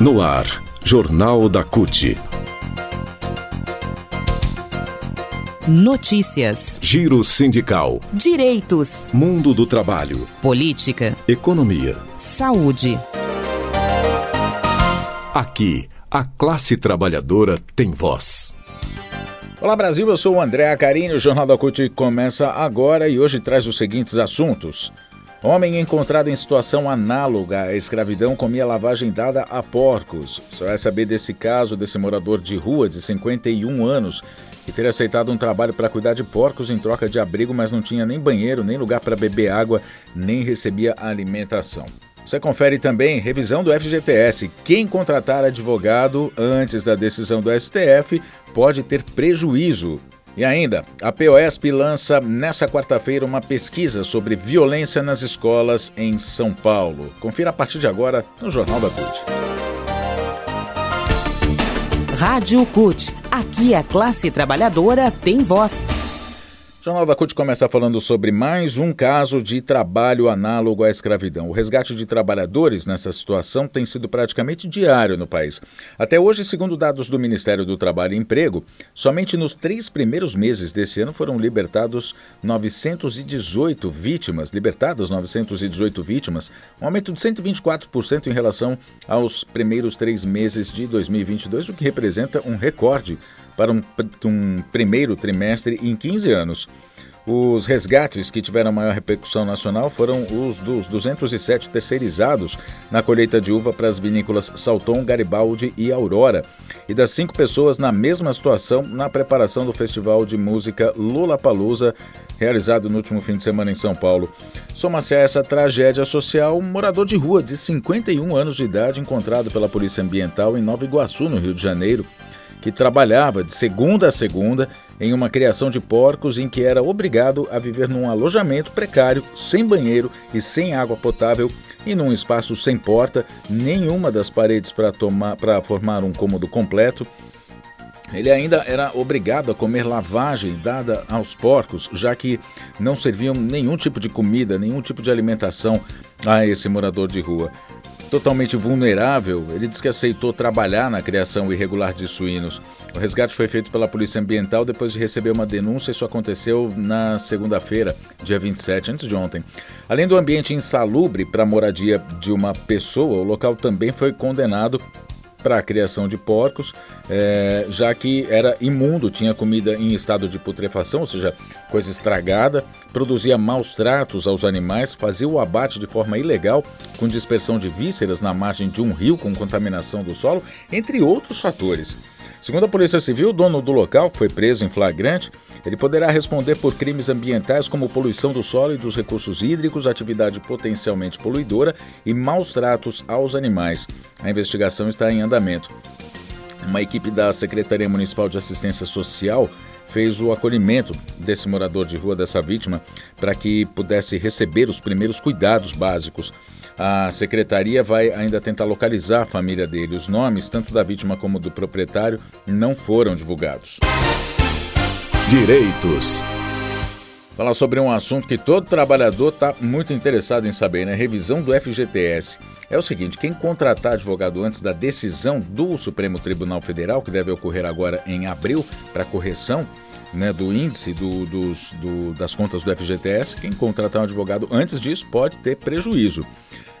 No ar, Jornal da CUT. Notícias. Giro sindical. Direitos. Mundo do trabalho. Política. Economia. Saúde. Aqui, a classe trabalhadora tem voz. Olá Brasil, eu sou o André Acarini, o Jornal da CUT começa agora e hoje traz os seguintes assuntos. Homem encontrado em situação análoga à escravidão comia lavagem dada a porcos. Você vai saber desse caso desse morador de rua de 51 anos que teria aceitado um trabalho para cuidar de porcos em troca de abrigo, mas não tinha nem banheiro, nem lugar para beber água, nem recebia alimentação. Você confere também revisão do FGTS. Quem contratar advogado antes da decisão do STF pode ter prejuízo. E ainda, a POSP lança nessa quarta-feira uma pesquisa sobre violência nas escolas em São Paulo. Confira a partir de agora no Jornal da CUT. Rádio CUT. Aqui a classe trabalhadora tem voz. Jornal da CUT começa falando sobre mais um caso de trabalho análogo à escravidão. O resgate de trabalhadores nessa situação tem sido praticamente diário no país. Até hoje, segundo dados do Ministério do Trabalho e Emprego, somente nos três primeiros meses desse ano foram libertados 918 vítimas, libertadas 918 vítimas, um aumento de 124% em relação aos primeiros três meses de 2022, o que representa um recorde para um, um primeiro trimestre em 15 anos. Os resgates que tiveram maior repercussão nacional foram os dos 207 terceirizados na colheita de uva para as vinícolas Salton, Garibaldi e Aurora, e das cinco pessoas na mesma situação na preparação do Festival de Música Lula Palusa, realizado no último fim de semana em São Paulo. Soma-se a essa tragédia social um morador de rua de 51 anos de idade encontrado pela Polícia Ambiental em Nova Iguaçu, no Rio de Janeiro que trabalhava de segunda a segunda em uma criação de porcos em que era obrigado a viver num alojamento precário, sem banheiro e sem água potável e num espaço sem porta, nenhuma das paredes para formar um cômodo completo. Ele ainda era obrigado a comer lavagem dada aos porcos, já que não serviam nenhum tipo de comida, nenhum tipo de alimentação a esse morador de rua totalmente vulnerável, ele diz que aceitou trabalhar na criação irregular de suínos. O resgate foi feito pela Polícia Ambiental depois de receber uma denúncia. Isso aconteceu na segunda-feira, dia 27, antes de ontem. Além do ambiente insalubre para a moradia de uma pessoa, o local também foi condenado para a criação de porcos, é, já que era imundo, tinha comida em estado de putrefação, ou seja, coisa estragada, produzia maus tratos aos animais, fazia o abate de forma ilegal, com dispersão de vísceras na margem de um rio com contaminação do solo, entre outros fatores. Segundo a Polícia Civil, o dono do local foi preso em flagrante. Ele poderá responder por crimes ambientais como poluição do solo e dos recursos hídricos, atividade potencialmente poluidora e maus tratos aos animais. A investigação está em andamento. Uma equipe da Secretaria Municipal de Assistência Social fez o acolhimento desse morador de rua, dessa vítima, para que pudesse receber os primeiros cuidados básicos. A secretaria vai ainda tentar localizar a família dele. Os nomes, tanto da vítima como do proprietário, não foram divulgados. Direitos. Falar sobre um assunto que todo trabalhador está muito interessado em saber, né? Revisão do FGTS. É o seguinte: quem contratar advogado antes da decisão do Supremo Tribunal Federal, que deve ocorrer agora em abril, para correção né, do índice do, dos, do, das contas do FGTS, quem contratar um advogado antes disso pode ter prejuízo.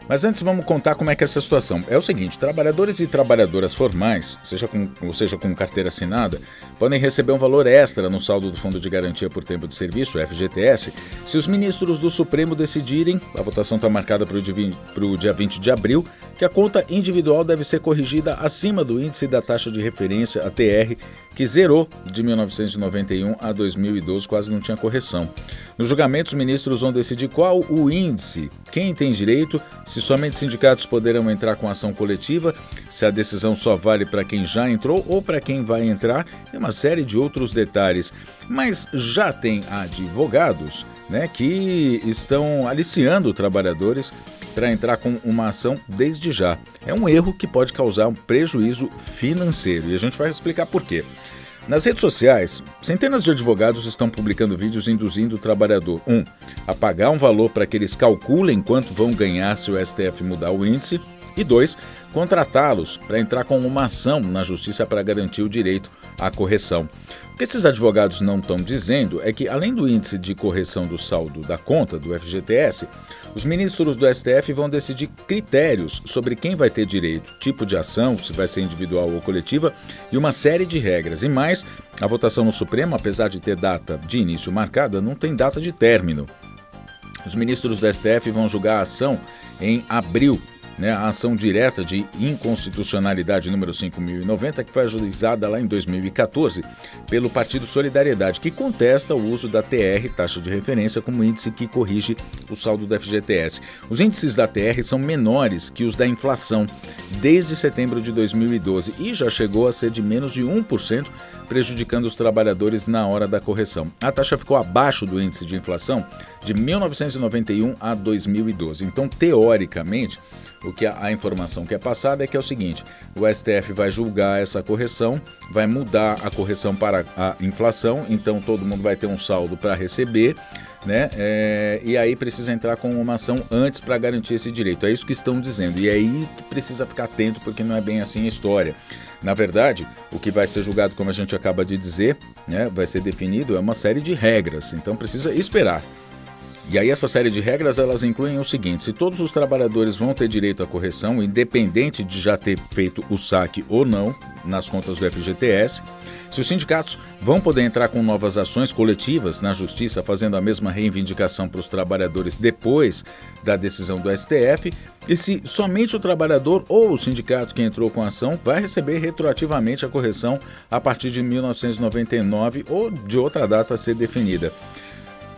Mas antes vamos contar como é que é essa situação. É o seguinte, trabalhadores e trabalhadoras formais, seja com, ou seja com carteira assinada, podem receber um valor extra no saldo do Fundo de Garantia por Tempo de Serviço, FGTS, se os ministros do Supremo decidirem, a votação está marcada para o dia 20 de abril, que a conta individual deve ser corrigida acima do índice da taxa de referência, a TR, que zerou de 1991 a 2012, quase não tinha correção. No julgamento, os ministros vão decidir qual o índice, quem tem direito, se somente sindicatos poderão entrar com ação coletiva, se a decisão só vale para quem já entrou ou para quem vai entrar, e uma série de outros detalhes. Mas já tem advogados né, que estão aliciando trabalhadores para entrar com uma ação desde já. É um erro que pode causar um prejuízo financeiro e a gente vai explicar por quê. Nas redes sociais, centenas de advogados estão publicando vídeos induzindo o trabalhador 1. Um, a pagar um valor para que eles calculem quanto vão ganhar se o STF mudar o índice. E dois, contratá-los para entrar com uma ação na justiça para garantir o direito à correção. O que esses advogados não estão dizendo é que, além do índice de correção do saldo da conta do FGTS, os ministros do STF vão decidir critérios sobre quem vai ter direito, tipo de ação, se vai ser individual ou coletiva, e uma série de regras. E mais, a votação no Supremo, apesar de ter data de início marcada, não tem data de término. Os ministros do STF vão julgar a ação em abril né, a ação direta de inconstitucionalidade número 5090, que foi ajuizada lá em 2014 pelo Partido Solidariedade, que contesta o uso da TR, taxa de referência, como índice que corrige o saldo do FGTS. Os índices da TR são menores que os da inflação desde setembro de 2012 e já chegou a ser de menos de 1%, prejudicando os trabalhadores na hora da correção. A taxa ficou abaixo do índice de inflação de 1991 a 2012. Então, teoricamente, o que a, a, informação que é passada é que é o seguinte: o STF vai julgar essa correção, vai mudar a correção para a inflação, então todo mundo vai ter um saldo para receber. Né? É, e aí precisa entrar com uma ação antes para garantir esse direito. É isso que estão dizendo. E é aí que precisa ficar atento, porque não é bem assim a história. Na verdade, o que vai ser julgado, como a gente acaba de dizer, né, vai ser definido, é uma série de regras. Então precisa esperar. E aí essa série de regras elas incluem o seguinte: se todos os trabalhadores vão ter direito à correção, independente de já ter feito o saque ou não nas contas do FGTS, se os sindicatos vão poder entrar com novas ações coletivas na justiça, fazendo a mesma reivindicação para os trabalhadores depois da decisão do STF, e se somente o trabalhador ou o sindicato que entrou com a ação vai receber retroativamente a correção a partir de 1999 ou de outra data a ser definida.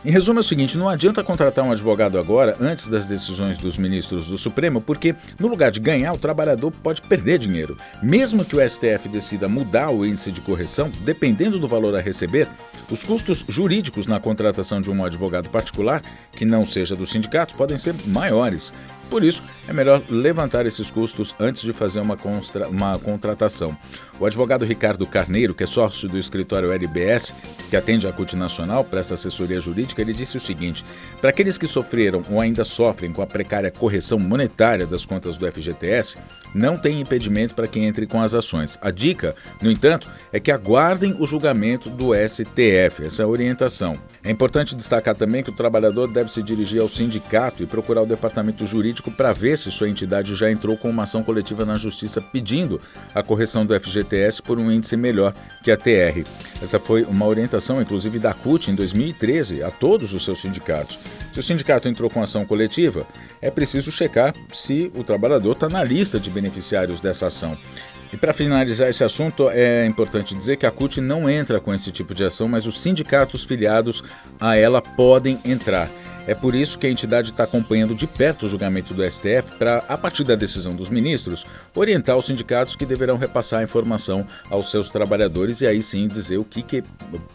Em resumo, é o seguinte: não adianta contratar um advogado agora, antes das decisões dos ministros do Supremo, porque no lugar de ganhar, o trabalhador pode perder dinheiro. Mesmo que o STF decida mudar o índice de correção, dependendo do valor a receber, os custos jurídicos na contratação de um advogado particular, que não seja do sindicato, podem ser maiores. Por isso, é melhor levantar esses custos antes de fazer uma, uma, contratação. O advogado Ricardo Carneiro, que é sócio do escritório LBS, que atende a CUT Nacional, presta assessoria jurídica, ele disse o seguinte: para aqueles que sofreram ou ainda sofrem com a precária correção monetária das contas do FGTS, não tem impedimento para que entre com as ações. A dica, no entanto, é que aguardem o julgamento do STF, essa é a orientação. É importante destacar também que o trabalhador deve se dirigir ao sindicato e procurar o departamento jurídico para ver se sua entidade já entrou com uma ação coletiva na justiça pedindo a correção do FGTS por um índice melhor que a TR. Essa foi uma orientação, inclusive, da CUT em 2013 a todos os seus sindicatos. Se o sindicato entrou com ação coletiva, é preciso checar se o trabalhador está na lista de beneficiários dessa ação. E para finalizar esse assunto, é importante dizer que a CUT não entra com esse tipo de ação, mas os sindicatos filiados a ela podem entrar. É por isso que a entidade está acompanhando de perto o julgamento do STF para, a partir da decisão dos ministros, orientar os sindicatos que deverão repassar a informação aos seus trabalhadores e aí sim dizer o que, que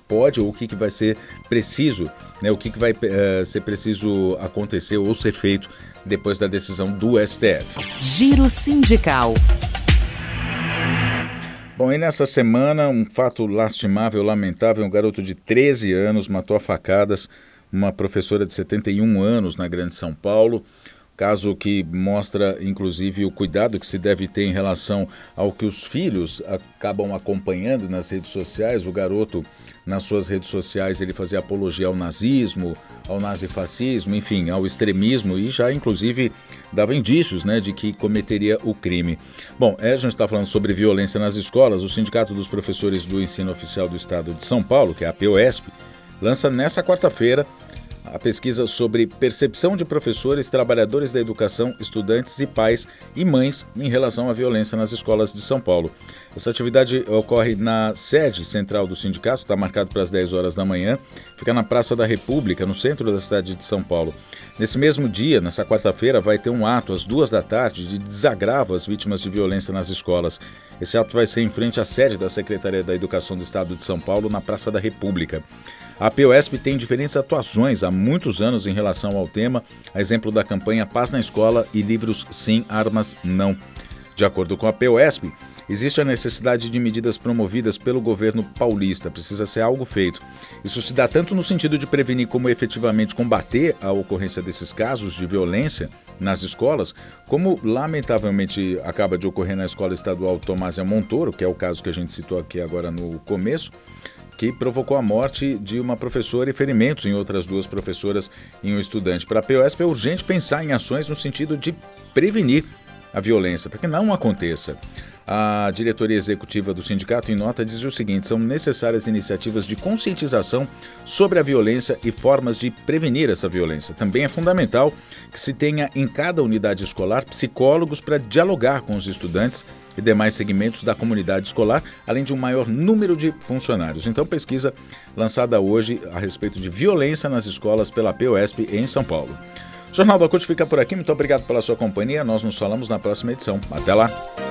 pode ou o que, que vai ser preciso, né, o que, que vai uh, ser preciso acontecer ou ser feito depois da decisão do STF. Giro Sindical. Bom, e nessa semana, um fato lastimável, lamentável, um garoto de 13 anos matou a facadas uma professora de 71 anos na Grande São Paulo. Caso que mostra, inclusive, o cuidado que se deve ter em relação ao que os filhos acabam acompanhando nas redes sociais. O garoto, nas suas redes sociais, ele fazia apologia ao nazismo, ao nazifascismo, enfim, ao extremismo e já, inclusive, dava indícios né, de que cometeria o crime. Bom, é, a gente está falando sobre violência nas escolas. O Sindicato dos Professores do Ensino Oficial do Estado de São Paulo, que é a POSP, lança nessa quarta-feira a pesquisa sobre percepção de professores, trabalhadores da educação, estudantes e pais e mães em relação à violência nas escolas de São Paulo. Essa atividade ocorre na sede central do sindicato, está marcado para as 10 horas da manhã, fica na Praça da República, no centro da cidade de São Paulo. Nesse mesmo dia, nessa quarta-feira, vai ter um ato às duas da tarde de desagravo às vítimas de violência nas escolas. Esse ato vai ser em frente à sede da Secretaria da Educação do Estado de São Paulo, na Praça da República. A POSP tem diferentes atuações há muitos anos em relação ao tema, a exemplo da campanha Paz na Escola e livros Sim, Armas Não. De acordo com a POSP, Existe a necessidade de medidas promovidas pelo governo paulista, precisa ser algo feito. Isso se dá tanto no sentido de prevenir como efetivamente combater a ocorrência desses casos de violência nas escolas, como lamentavelmente acaba de ocorrer na Escola Estadual Tomásia Montoro, que é o caso que a gente citou aqui agora no começo, que provocou a morte de uma professora e ferimentos em outras duas professoras e um estudante. Para a POSP é urgente pensar em ações no sentido de prevenir a violência, para que não aconteça. A diretoria executiva do sindicato, em nota, diz o seguinte: são necessárias iniciativas de conscientização sobre a violência e formas de prevenir essa violência. Também é fundamental que se tenha em cada unidade escolar psicólogos para dialogar com os estudantes e demais segmentos da comunidade escolar, além de um maior número de funcionários. Então, pesquisa lançada hoje a respeito de violência nas escolas pela POSP em São Paulo. Jornal da CUT fica por aqui. Muito obrigado pela sua companhia. Nós nos falamos na próxima edição. Até lá!